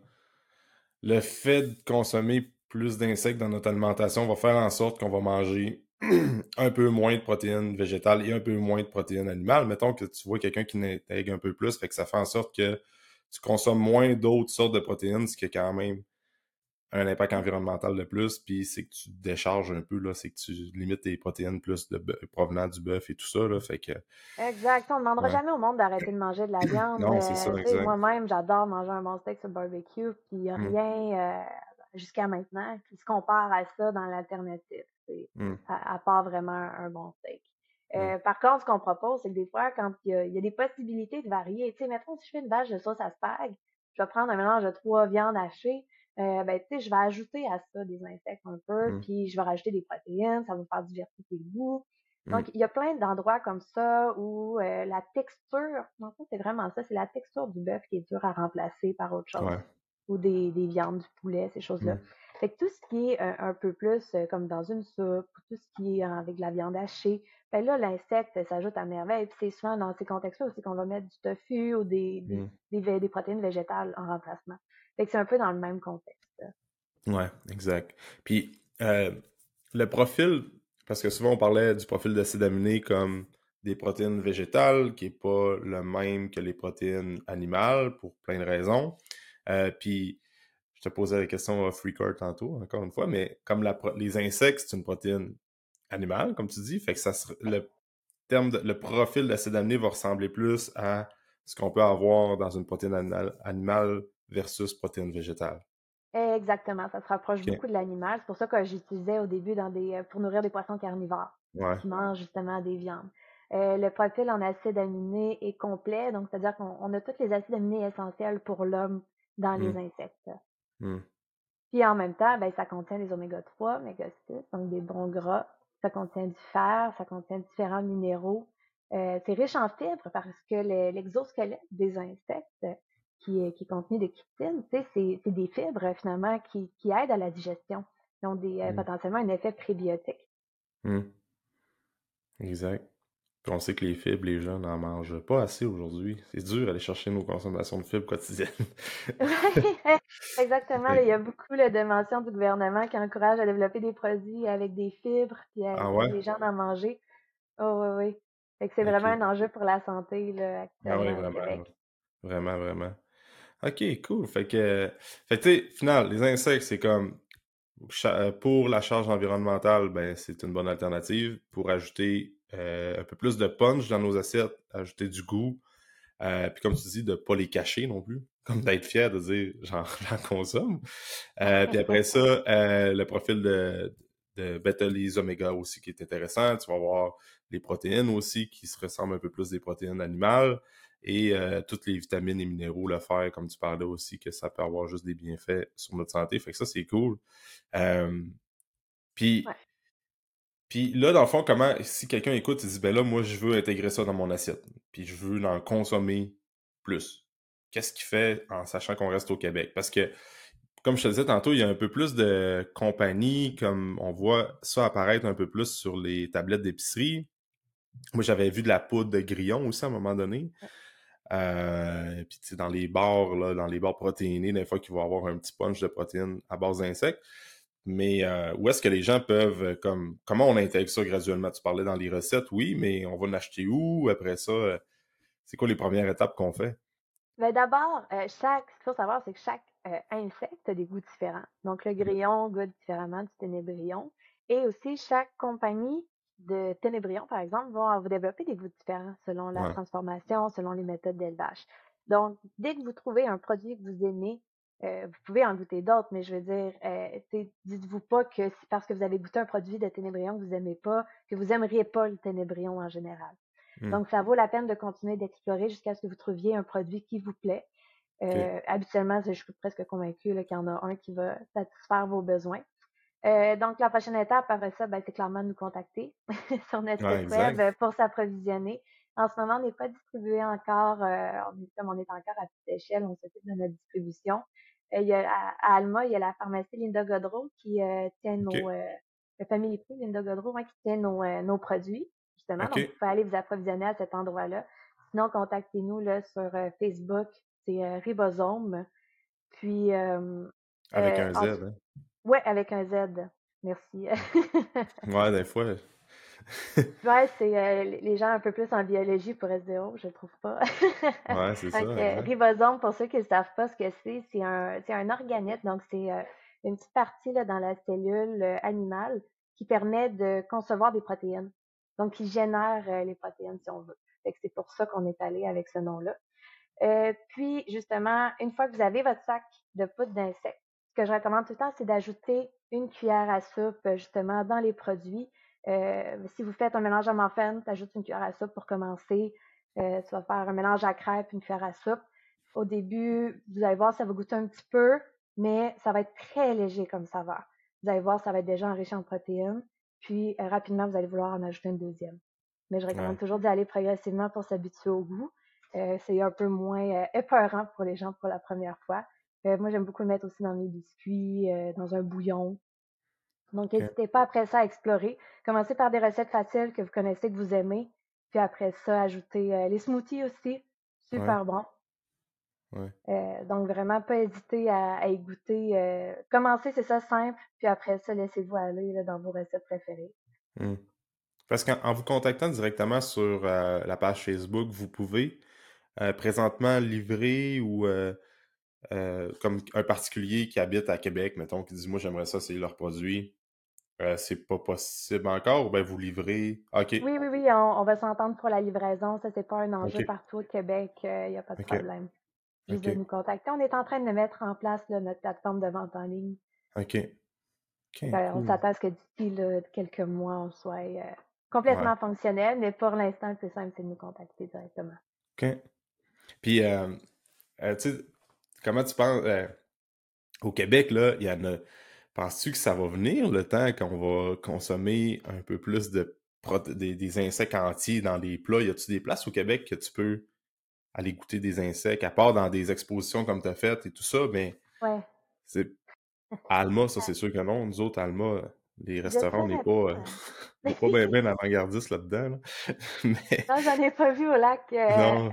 le fait de consommer plus d'insectes dans notre alimentation va faire en sorte qu'on va manger un peu moins de protéines végétales et un peu moins de protéines animales. Mettons que tu vois quelqu'un qui n'intègre un peu plus, fait que ça fait en sorte que tu consommes moins d'autres sortes de protéines, ce qui est quand même un impact environnemental de plus, puis c'est que tu décharges un peu, là, c'est que tu limites tes protéines plus de provenant du bœuf et tout ça, là, fait que... Exact, on ne demandera jamais au monde d'arrêter de manger de la viande. non, c'est ça, euh, Moi-même, j'adore manger un bon steak sur le barbecue, puis il n'y a mmh. rien euh, jusqu'à maintenant qui se compare à ça dans l'alternative, mmh. à, part vraiment un bon steak. Euh, par contre, ce qu'on propose, c'est que des fois, quand il y, a des possibilités de varier, tu sais, mettons, si je fais une bâche de sauce à spag, je vais prendre un mélange de trois viandes hachées, euh, ben, tu sais, je vais ajouter à ça des insectes un peu, mmh. puis je vais rajouter des protéines, ça va faire diversifier le goût. Donc, mmh. il y a plein d'endroits comme ça où euh, la texture, en fait, c'est vraiment ça, c'est la texture du bœuf qui est dure à remplacer par autre chose. Ou des, des, viandes, du poulet, ces choses-là. Mmh. Fait que tout ce qui est euh, un peu plus comme dans une soupe, tout ce qui est avec de la viande hachée, ben là, l'insecte s'ajoute à merveille. Puis c'est souvent dans ces contextes-là aussi qu'on va mettre du tofu ou des, des, des protéines végétales en remplacement. Fait que c'est un peu dans le même contexte. Ouais, exact. Puis euh, le profil, parce que souvent on parlait du profil d'acide aminé comme des protéines végétales, qui n'est pas le même que les protéines animales pour plein de raisons. Euh, puis je te posais la question record tantôt, encore une fois, mais comme la, les insectes, c'est une protéine animale, comme tu dis, fait que ça le terme le profil d'acide aminé va ressembler plus à ce qu'on peut avoir dans une protéine animale versus protéines végétales. Exactement, ça se rapproche beaucoup de l'animal. C'est pour ça que j'utilisais au début dans des, euh, pour nourrir des poissons carnivores qui mangent justement des viandes. Euh, le profil en acides aminés est complet, donc c'est-à-dire qu'on a tous les acides aminés essentiels pour l'homme dans les mmh. insectes. Mmh. Puis en même temps, ben, ça contient des oméga 3, oméga 6, donc des bons gras. Ça contient du fer, ça contient différents minéraux. Euh, c'est riche en fibres parce que l'exosquelette des insectes qui, est, qui est contenu de chitine, c'est des fibres finalement qui, qui, aident à la digestion. Ils ont des, euh, mmh. potentiellement un effet prébiotique. Mmh. Exact. Puis on sait que les fibres, les jeunes n'en mangent pas assez aujourd'hui. C'est dur d'aller chercher nos consommations de fibres quotidiennes. oui, exactement. il y a beaucoup de mentions du gouvernement qui encouragent à développer des produits avec des fibres et à ah les gens d'en manger. Oh oui, oui. c'est vraiment un enjeu pour la santé là, actuellement. Ah oui, vraiment. Vraiment, vraiment. OK, cool. Fait que, fait tu sais, final, les insectes, c'est comme pour la charge environnementale, ben c'est une bonne alternative pour ajouter euh, un peu plus de punch dans nos assiettes, ajouter du goût. Euh, puis comme tu dis, de pas les cacher non plus, comme d'être fier de dire j'en consomme. Euh, puis après ça, le profil de, de bêta oméga aussi qui est intéressant. Tu vas voir les protéines aussi qui se ressemblent un peu plus des protéines animales et toutes les vitamines et minéraux, le fer, comme tu parlais aussi, que ça peut avoir juste des bienfaits sur notre santé. Fait que ça, c'est cool. puis, puis là, dans le fond, comment, si quelqu'un écoute et dit, ben là, moi, je veux intégrer ça dans mon assiette, puis je veux en consommer plus, qu'est-ce qu'il fait en sachant qu'on reste au Québec? Parce que comme je te disais tantôt, il y a un peu plus de compagnies, comme on voit ça apparaître un peu plus sur les tablettes d'épicerie. Moi, j'avais vu de la poudre de grillon aussi à un moment donné. Euh, puis dans les bars, là, dans les bars protéinés, des fois qu'il va avoir un petit punch de protéines à base d'insectes. Mais euh, où est-ce que les gens peuvent, euh, comme, comment on intègre ça graduellement? Tu parlais dans les recettes, oui, mais on va l'acheter où? Après ça, c'est quoi les premières étapes qu'on fait? Mais ben, d'abord, chaque, ce qu'il faut savoir, c'est que chaque insecte a des goûts différents. Donc, le grillon goûte différemment du ténébrion. Et aussi, chaque compagnie de ténébrion, par exemple, vont vous développer des goûts différents selon la transformation, selon les méthodes d'élevage. Donc, dès que vous trouvez un produit que vous aimez, euh, vous pouvez en goûter d'autres, mais je veux dire, euh, dites-vous pas que c'est parce que vous avez goûté un produit de ténébrion que vous n'aimez pas, que vous n'aimeriez pas le ténébrion en général. Mmh. Donc, ça vaut la peine de continuer d'explorer jusqu'à ce que vous trouviez un produit qui vous plaît. Euh, habituellement, je suis presque convaincue qu'il y en a un qui va satisfaire vos besoins. Donc, la prochaine étape après ça, ben, c'est clairement de nous contacter sur notre site web pour s'approvisionner. En ce moment, on n'est pas distribué encore, euh, comme on est encore à petite échelle, on s'occupe de notre distribution. Euh, il y a, à, Alma, il y a la pharmacie Linda Godreau qui tient nos, Prix Linda Godreau, hein, qui tient nos, nos produits, justement. Donc, vous pouvez aller vous approvisionner à cet endroit-là. Sinon, contactez-nous là, sur Facebook, c'est Ribosome. Puis, avec un Z, hein? Ouais, avec un Z. Merci. ouais, des fois. ouais, c'est euh, les gens un peu plus en biologie pourraient se dire, oh, je trouve pas. ouais, c'est ça. Ribosome, pour ceux qui ne savent pas ce que c'est, c'est un, un organite, donc c'est euh, une petite partie là, dans la cellule euh, animale qui permet de concevoir des protéines. Donc, qui génère les protéines, si on veut. c'est pour ça qu'on est allé avec ce nom-là. puis, justement, une fois que vous avez votre sac de poudre d'insectes, ce que je recommande tout le temps, c'est d'ajouter une cuillère à soupe euh, justement dans les produits. Euh, si vous faites un mélange à muffin, tu ajoutes une cuillère à soupe pour commencer. Euh, tu vas faire un mélange à crêpes, une cuillère à soupe. Au début, vous allez voir, ça va goûter un petit peu, mais ça va être très léger comme saveur. Vous allez voir, ça va être déjà enrichi en protéines. Puis rapidement, vous allez vouloir en ajouter une deuxième. Mais je recommande toujours d'y aller progressivement pour s'habituer au goût. c'est un peu moins épeurant pour les gens pour la première fois. Euh, moi, j'aime beaucoup le mettre aussi dans mes biscuits, euh, dans un bouillon. Donc, n'hésitez pas après ça à explorer. Commencez par des recettes faciles que vous connaissez, que vous aimez. Puis après ça, ajoutez euh, les smoothies aussi. Super bon. donc, vraiment, pas hésiter à, y goûter. commencez, c'est ça, simple. Puis après ça, laissez-vous aller dans vos recettes préférées. Mmh. Parce qu'en vous contactant directement sur la page Facebook, vous pouvez présentement livrer ou euh, comme un particulier qui habite à Québec, mettons, qui dit Moi, j'aimerais ça, c'est leur produit. Euh, c'est pas possible encore ou bien vous livrez? OK. Oui, oui, oui, on, va s'entendre pour la livraison. Ça, c'est pas un enjeu partout au Québec. Il euh, n'y a pas de problème. Juste de nous contacter. On est en train de mettre en place notre plateforme de vente en ligne. OK. Ben, on s'attend à ce que d'ici quelques mois, on soit complètement fonctionnel, mais pour l'instant, le plus simple, c'est de nous contacter directement. OK. Puis, tu sais, comment tu penses euh, au Québec, là, il y en a. Penses-tu que ça va venir le temps qu'on va consommer un peu plus de des, insectes entiers dans des plats? Y a-tu des places au Québec que tu peux aller goûter des insectes, à part dans des expositions comme tu as faites et tout ça, mais ouais. c'est Alma, ça c'est sûr que non. Nous autres, Alma, les restaurants, on n'est pas, euh, pas bien bien avant-gardistes là-dedans. Là. Mais... Non, j'en ai pas vu au lac. Euh, non.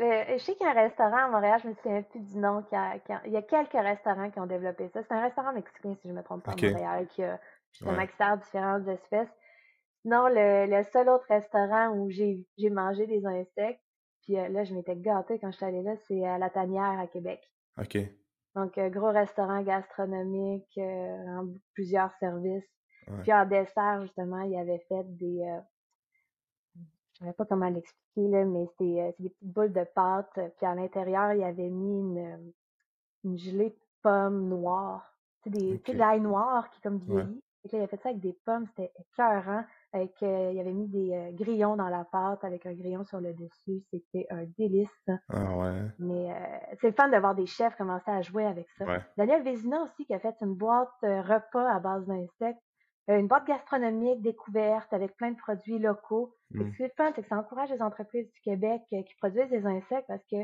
Euh, je sais qu'il y a un restaurant à Montréal, je me souviens plus du nom. Qui a, il y a quelques restaurants qui ont développé ça. C'est un restaurant mexicain, si je ne me trompe pas, à Montréal, qui a justement ouais. qui sert différentes espèces. Non, le, le seul autre restaurant où j'ai mangé des insectes, puis là, je m'étais gâtée quand je suis allée là, c'est à La Tanière à Québec. OK. Donc, gros restaurant gastronomique, plusieurs services. Puis en dessert, justement, il avait fait des. Euh, je ne sais pas comment l'expliquer, là, mais c'est euh, des petites boules de pâte. Puis à l'intérieur, il avait mis une, euh, une gelée de pommes noires. Tu sais, des, okay. de l'ail noir qui est comme vieilli. Et là, il a fait ça avec des pommes, c'était écœurant. Avec, il avait mis des grillons dans la pâte avec un grillon sur le dessus. C'était un délice. Ah ouais. Mais c'est le fun de voir des chefs commencer à jouer avec ça. Daniel Vézina aussi qui a fait une boîte repas à base d'insectes euh, une boîte gastronomique découverte avec plein de produits locaux. Ce qui est fun, c'est que ça encourage les entreprises du Québec euh, qui produisent des insectes parce que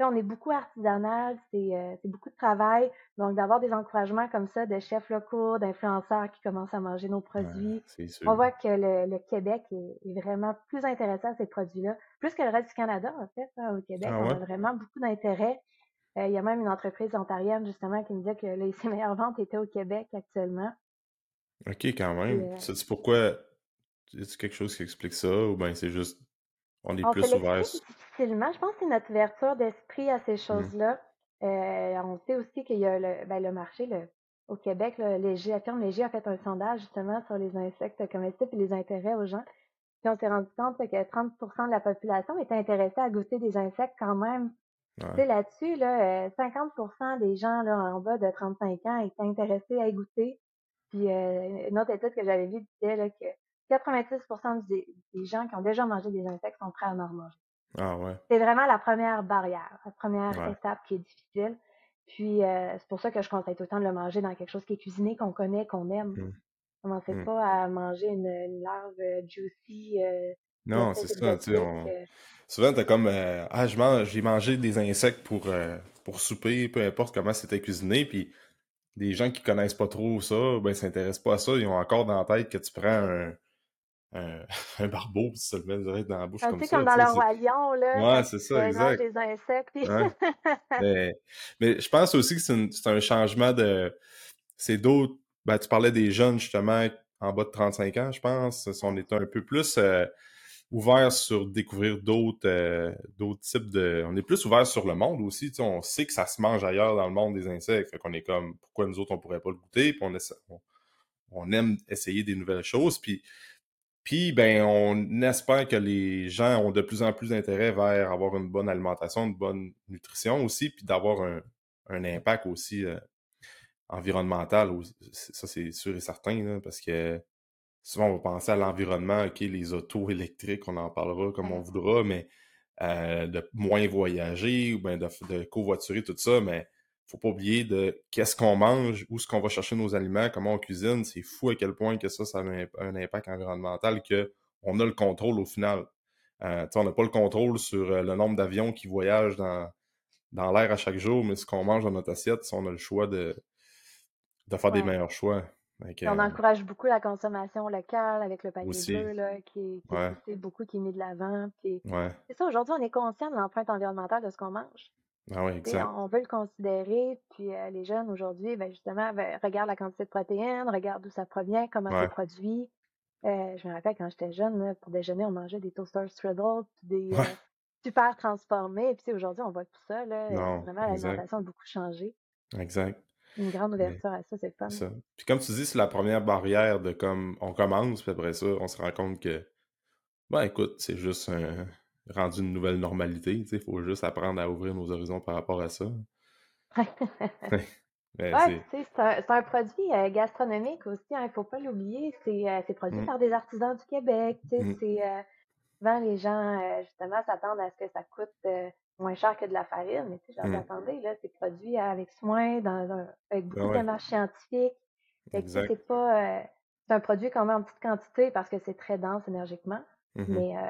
on est beaucoup artisanal, c'est beaucoup de travail. Donc, d'avoir des encouragements comme ça de chefs locaux, d'influenceurs qui commencent à manger nos produits, on voit que le, Québec est, vraiment plus intéressant à ces produits-là, plus que le reste du Canada, en fait. Hein, au Québec, ah on a vraiment beaucoup d'intérêt. il y a même une entreprise ontarienne, justement, qui me disait que les, ses meilleures ventes étaient au Québec actuellement. OK, quand même. C'est pourquoi. c'est quelque chose qui explique ça ou bien c'est juste on est plus ouvert. difficilement. Je pense que c'est notre ouverture d'esprit à ces mmh. choses-là. Euh, on sait aussi qu'il y a le, ben, le marché le, au Québec. Là, Léger, la firme Léger a fait un sondage justement sur les insectes comestibles et les intérêts aux gens. Puis on s'est rendu compte que 30% de la population était intéressée à goûter des insectes quand même. Tu sais, là-dessus, là, 50 euh, des gens là, en bas de 35 ans étaient intéressés à y goûter. Puis euh, une autre étude que j'avais vue disait là, que 86% des, gens qui ont déjà mangé des insectes sont prêts à en manger. Ah ouais. C'est vraiment la première barrière, la première étape qui est difficile. Puis euh, c'est pour ça que je conseille tout le temps de le manger dans quelque chose qui est cuisiné, qu'on connaît, qu'on aime. Mmh. Commencez mmh. pas à manger une, larve euh, juicy. Euh, non, c'est ça. Tu sais, Souvent, t'as comme Ah, j'ai mangé des insectes pour, pour souper, peu importe comment c'était cuisiné. Puis des gens qui connaissent pas trop ça, ben s'intéressent pas à ça. Ils ont encore dans la tête que tu prends un, un, barbeau, puis ça le met direct dans la bouche un comme peu comme dans le roi lion, là. Ouais, c'est ça, exact. des insectes. mais, mais, je pense aussi que c'est un changement de... C'est d'autres... Ben, tu parlais des jeunes, justement, en bas de 35 ans, je pense. On est un peu plus euh, ouvert sur découvrir d'autres euh, d'autres types de... On est plus ouvert sur le monde aussi. On sait que ça se mange ailleurs dans le monde des insectes. Qu'on est comme, pourquoi nous autres, on pourrait pas le goûter? Puis on, aime essayer des nouvelles choses. Puis puis, ben, on espère que les gens ont de plus en plus d'intérêt vers avoir une bonne alimentation, une bonne nutrition aussi, puis d'avoir un, un, impact aussi euh, environnemental. Ça, c'est sûr et certain, parce que souvent, on va penser à l'environnement, OK, les autos électriques, on en parlera comme on voudra, mais euh, de moins voyager ou ben de, de covoiturer, tout ça, mais faut pas oublier de qu'est-ce qu'on mange, où est-ce qu'on va chercher nos aliments, comment on cuisine. C'est fou à quel point que ça, ça a un, impact environnemental qu'on a le contrôle au final. Euh, on n'a pas le contrôle sur euh, le nombre d'avions qui voyagent dans, dans l'air à chaque jour, mais ce qu'on mange dans notre assiette, on a le choix de, de faire des meilleurs choix. On encourage beaucoup la consommation locale avec le panier bleu là, qui, est beaucoup qui est mis de l'avant. C'est ça, aujourd'hui, on est conscient de l'empreinte environnementale de ce qu'on mange. Ah oui, exact. On veut le considérer, puis euh, les jeunes aujourd'hui, ben justement, ben, regardent la quantité de protéines, regardent d'où ça provient, comment c'est produit. Euh, je me rappelle quand j'étais jeune, pour déjeuner, on mangeait des toasters puis des euh, super transformés. Puis aujourd'hui, on voit tout ça. Là, vraiment, l'alimentation a beaucoup changé. Exact. Une grande ouverture à ça, c'est fun. Ça. Puis comme tu dis, c'est la première barrière de comme on commence, puis après ça, on se rend compte que, ben écoute, c'est juste un rendu une nouvelle normalité. Il faut juste apprendre à ouvrir nos horizons par rapport à ça. ouais, c'est un, produit euh, gastronomique aussi, il hein, ne faut pas l'oublier. C'est euh, produit mmh. par des artisans du Québec. Mmh. Euh, souvent, les gens, justement, s'attendent à ce que ça coûte moins cher que de la farine. Mais tu sais, mmh. attendez, là, c'est produit avec soin, dans avec beaucoup de démarches scientifiques. C'est pas. c'est un produit qu'on met en petite quantité parce que c'est très dense énergiquement. Mmh Mais euh,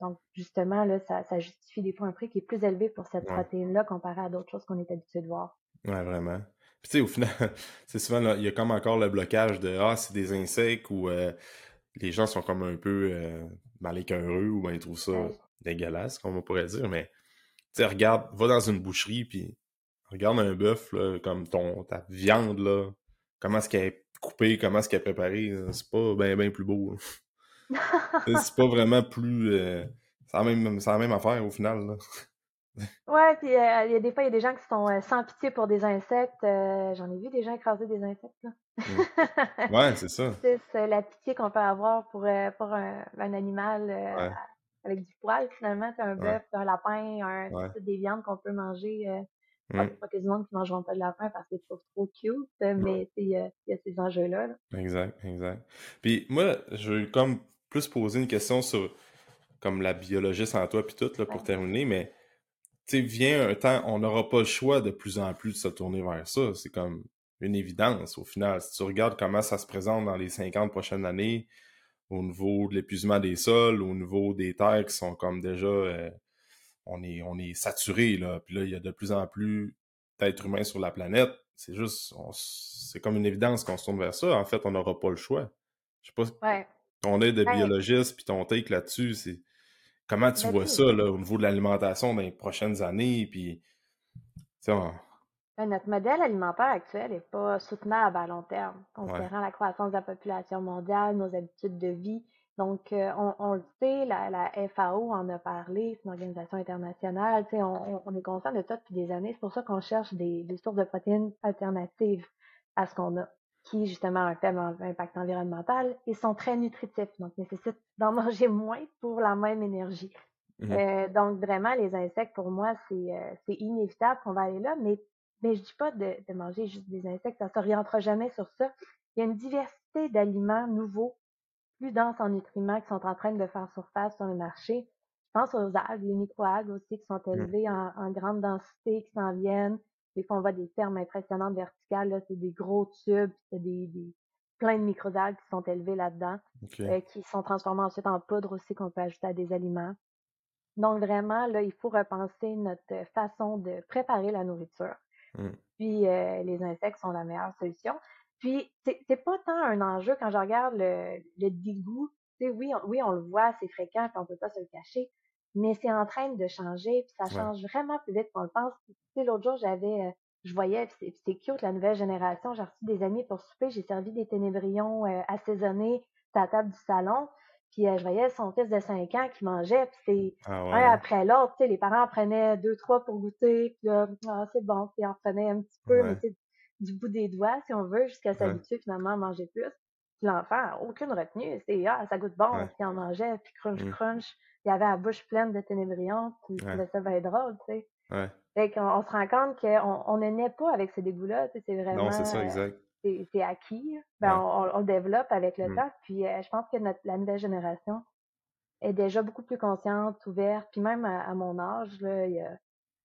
donc, justement, là, ça, ça, justifie des fois un prix qui est plus élevé pour cette protéine-là comparé à d'autres choses qu'on est habitué de voir. Ouais, vraiment. Puis, tu sais, au final, c'est souvent, là, il y a comme encore le blocage de Ah, c'est des insectes ou euh, les gens sont comme un peu euh, mal écœureux ou ben, ils trouvent ça dégueulasse, comme on pourrait dire. Mais, sais, regarde, va dans une boucherie, puis regarde un bœuf, comme ton, ta viande, là, comment est-ce qu'elle est coupée, comment est-ce qu'elle est préparée. C'est pas bien ben plus beau. c'est pas vraiment plus. Euh, c'est la, même affaire au final. Là. Ouais, puis euh, il y a des fois, il y a des gens qui sont euh, sans pitié pour des insectes. J'en ai vu des gens écraser des insectes. Là. Ouais, c'est ça. c'est la pitié qu'on peut avoir pour, pour un, animal avec du poil, finalement. un bœuf, un lapin, un, des viandes qu'on peut manger. Mmh. Pas que du monde qui ne mangeront pas de lapin parce que c'est trop, trop cute, mais il y, a ces enjeux-là. Là. Exact, exact. Puis moi, je veux comme plus poser une question sur comme la biologiste en toi puis tout là, pour terminer, mais tu sais, vient un temps, on n'aura pas le choix de plus en plus de se tourner vers ça. C'est comme une évidence au final. Si tu regardes comment ça se présente dans les 50 prochaines années, au niveau de l'épuisement des sols, au niveau des terres qui sont comme déjà. Euh, on est, on est saturé, là. Puis là, il y a de plus en plus d'êtres humains sur la planète. C'est juste, c'est comme une évidence qu'on se tourne vers ça. En fait, on n'aura pas le choix. Je sais pas. Ouais. Ton aide de biologiste puis ton take là-dessus, c'est comment tu ben vois ça là, au niveau de l'alimentation dans les prochaines années, puis ben, notre modèle alimentaire actuel n'est pas soutenable à long terme, considérant la croissance de la population mondiale, nos habitudes de vie. Donc, euh, on, le sait, la, FAO en a parlé, c'est une organisation internationale, on, on, est conscient de ça depuis des années. C'est pour ça qu'on cherche des, sources de protéines alternatives à ce qu'on a, qui justement ont un faible impact environnemental et sont très nutritifs, donc nécessitent d'en manger moins pour la même énergie. Mmh euh, donc, vraiment, les insectes, pour moi, c'est euh, inévitable qu'on va aller là, mais, mais je dis pas de, de manger juste des insectes, ça s'orientera jamais sur ça. Il y a une diversité d'aliments nouveaux plus denses en nutriments qui sont en train de faire surface sur le marché. Je pense aux algues, les microalgues aussi qui sont élevées en, grande densité, qui s'en viennent. Des fois, on voit des fermes impressionnantes verticales, c'est des gros tubes, c'est des, des, plein de microalgues qui sont élevées là-dedans, euh, qui sont transformées ensuite en poudre aussi qu'on peut ajouter à des aliments. Donc vraiment, là, il faut repenser notre façon de préparer la nourriture. Mmh. Puis euh, les insectes sont la meilleure solution. Puis, c'est pas tant un enjeu quand je regarde le, le dégoût. oui, on, oui, on le voit, c'est fréquent, puis on peut pas se le cacher, mais c'est en train de changer, puis ça change vraiment plus vite qu'on le pense. Tu l'autre jour, j'avais, euh, je voyais, puis c'est cute, la nouvelle génération, j'ai reçu des amis pour souper, j'ai servi des ténébrions euh, assaisonnés à la table du salon, puis euh, je voyais son fils de 5 ans qui mangeait, puis c'est ah un après l'autre, tu sais, les parents prenaient deux, trois pour goûter, puis là, ah, c'est bon, puis on reprenait un petit peu, mais du bout des doigts, si on veut, jusqu'à s'habituer finalement à manger plus. Puis l'enfant, aucune retenue. C'est ah, ça goûte bon, puis on mangeait, puis crunch, mmh. crunch. Il avait la bouche pleine de ténébrions, puis il trouvait ça bien drôle, tu sais. Ouais. Fait qu'on on se rend compte qu'on on ne naît pas avec ces dégoûts-là, tu sais, c'est vraiment... Non, c'est ça, exact. C'est acquis. Ben, on, développe avec le mmh. temps, puis euh, je pense que notre, la nouvelle génération est déjà beaucoup plus consciente, ouverte, puis même à, à mon âge, là, il y a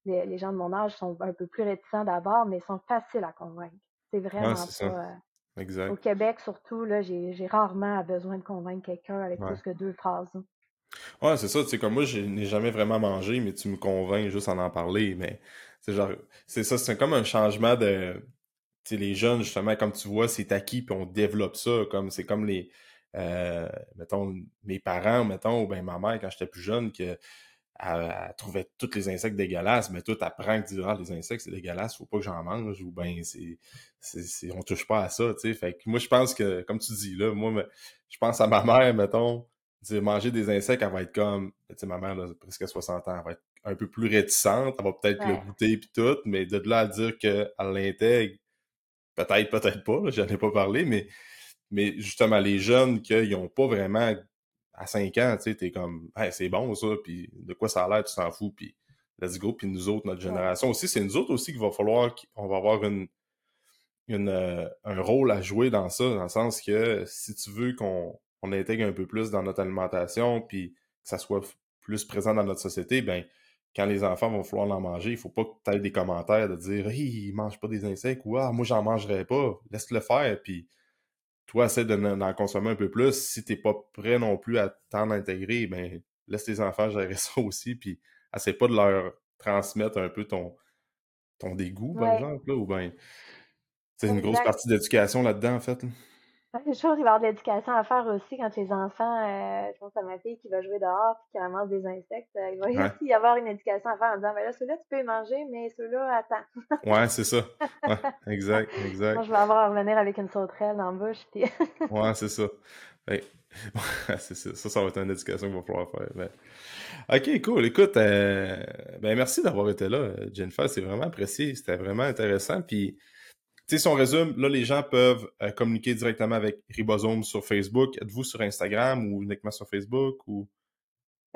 les, gens de mon âge sont un peu plus réticents d'abord, mais sont faciles à convaincre. C'est vraiment pas. Euh, exact. Au Québec, surtout, là, j'ai rarement besoin de convaincre quelqu'un avec plus que deux phrases. Ouais, c'est ça. Tu sais, comme moi, je n'ai jamais vraiment mangé, mais tu me convaincs juste en en parler. Mais c'est genre, c'est ça, c'est comme un changement de. Tu sais, les jeunes, justement, comme tu vois, c'est acquis, puis on développe ça. Comme c'est comme les. Euh, mettons, mes parents, mettons, ou bien ma mère, quand j'étais plus jeune, que elle, trouvait tous les insectes dégueulasses, mais tout apprend que ah, les insectes c'est dégueulasse, faut pas que j'en mange, ou ben c'est, c'est, on touche pas à ça, tu sais. Fait que moi je pense que, comme tu dis là, moi je pense à ma mère, mettons, manger des insectes, elle va être comme, tu sais, ma mère a presque 60 ans, elle va être un peu plus réticente, elle va peut-être le goûter puis tout, mais de là à dire qu'elle l'intègre, peut-être, peut-être pas, j'en ai pas parlé, mais mais justement les jeunes qui n'ont pas vraiment à 5 ans, tu sais, t'es comme, hey, c'est bon ça, puis de quoi ça a l'air, tu t'en fous, puis let's go. Puis nous autres, notre génération aussi, c'est nous autres aussi qu'il va falloir qu'on va avoir une, une, euh, un rôle à jouer dans ça, dans le sens que si tu veux qu'on on intègre un peu plus dans notre alimentation, puis que ça soit plus présent dans notre société, ben quand les enfants vont falloir en manger, il faut pas que tu aies des commentaires de dire Hey, ils mangent pas des insectes ou Ah, moi j'en mangerai pas, laisse-le faire, puis toi, essaie d'en consommer un peu plus. Si t'es pas prêt non plus à t'en intégrer, ben laisse tes enfants gérer ça aussi, puis essaie pas de leur transmettre un peu ton, ton dégoût, par exemple, là, ou ben c'est une grosse partie d'éducation là-dedans, en fait. Je trouve qu'il va y avoir de l'éducation à faire aussi quand les enfants, euh, je pense à ma fille qui va jouer dehors et qui ramasse des insectes. Euh, il va aussi y avoir une éducation à faire en disant, ben là, ceux-là, tu peux les manger, mais ceux-là, attends. ouais, c'est ça. exact, exact. Moi, je vais avoir à revenir avec une sauterelle dans la bouche. Puis... ouais, c'est ça. c'est ça. Ça, ça va être une éducation qu'il va falloir faire. OK, cool. Écoute, euh, ben merci d'avoir été là, Jennifer. C'est vraiment apprécié. C'était vraiment intéressant. Puis, sais, si on résume, là, les gens peuvent euh, communiquer directement avec Ribosome sur Facebook. Êtes-vous sur Instagram ou uniquement sur Facebook ou?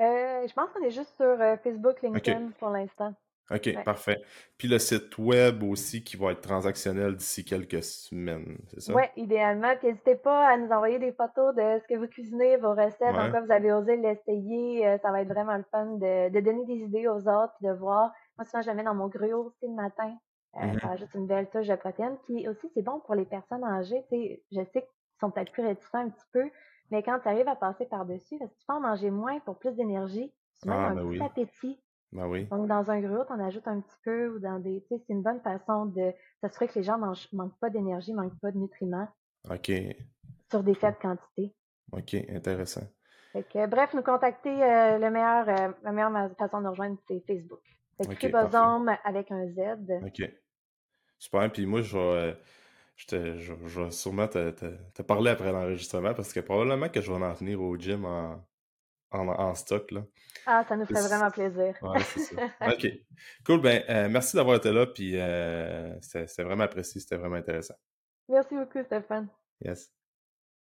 Euh, je pense qu'on est juste sur euh, Facebook, LinkedIn pour l'instant. OK, parfait. Puis le site web aussi qui va être transactionnel d'ici quelques semaines, c'est ça? Oui, idéalement. n'hésitez pas à nous envoyer des photos de ce que vous cuisinez, vos recettes, en quoi vous avez osé l'essayer. ça va être vraiment le fun de, donner des idées aux autres et de voir. Moi, souvent, je le mets dans mon gruau aussi le matin. Euh, mmh ça ajoute une belle touche de protéines. Puis aussi, c'est bon pour les personnes âgées. je sais qu'ils sont peut-être plus réticents un petit peu, mais quand tu arrives à passer par-dessus, tu peux en manger moins pour plus d'énergie. Tu mets ah, un ben petit appétit. Ben oui. Donc, dans un gruau, on ajoute un petit peu ou dans des. C'est une bonne façon de s'assurer que les gens ne manquent pas d'énergie, ne manquent pas de nutriments. OK. Sur des faibles quantités. OK, intéressant. bref, nous contacter, euh, le meilleur, euh, la meilleure façon de nous rejoindre, c'est Facebook. Fait avec un Z. OK. Super. Puis moi, je vais, euh, je, vais sûrement te, parler après l'enregistrement parce que probablement que je vais en venir au gym en, en, stock. Là. Ah, ça nous fait vraiment plaisir. Ouais, c'est ça. OK. Cool. Ben, merci d'avoir été là. Puis c'est vraiment apprécié. C'était vraiment intéressant. Merci beaucoup, Stéphane. Yes.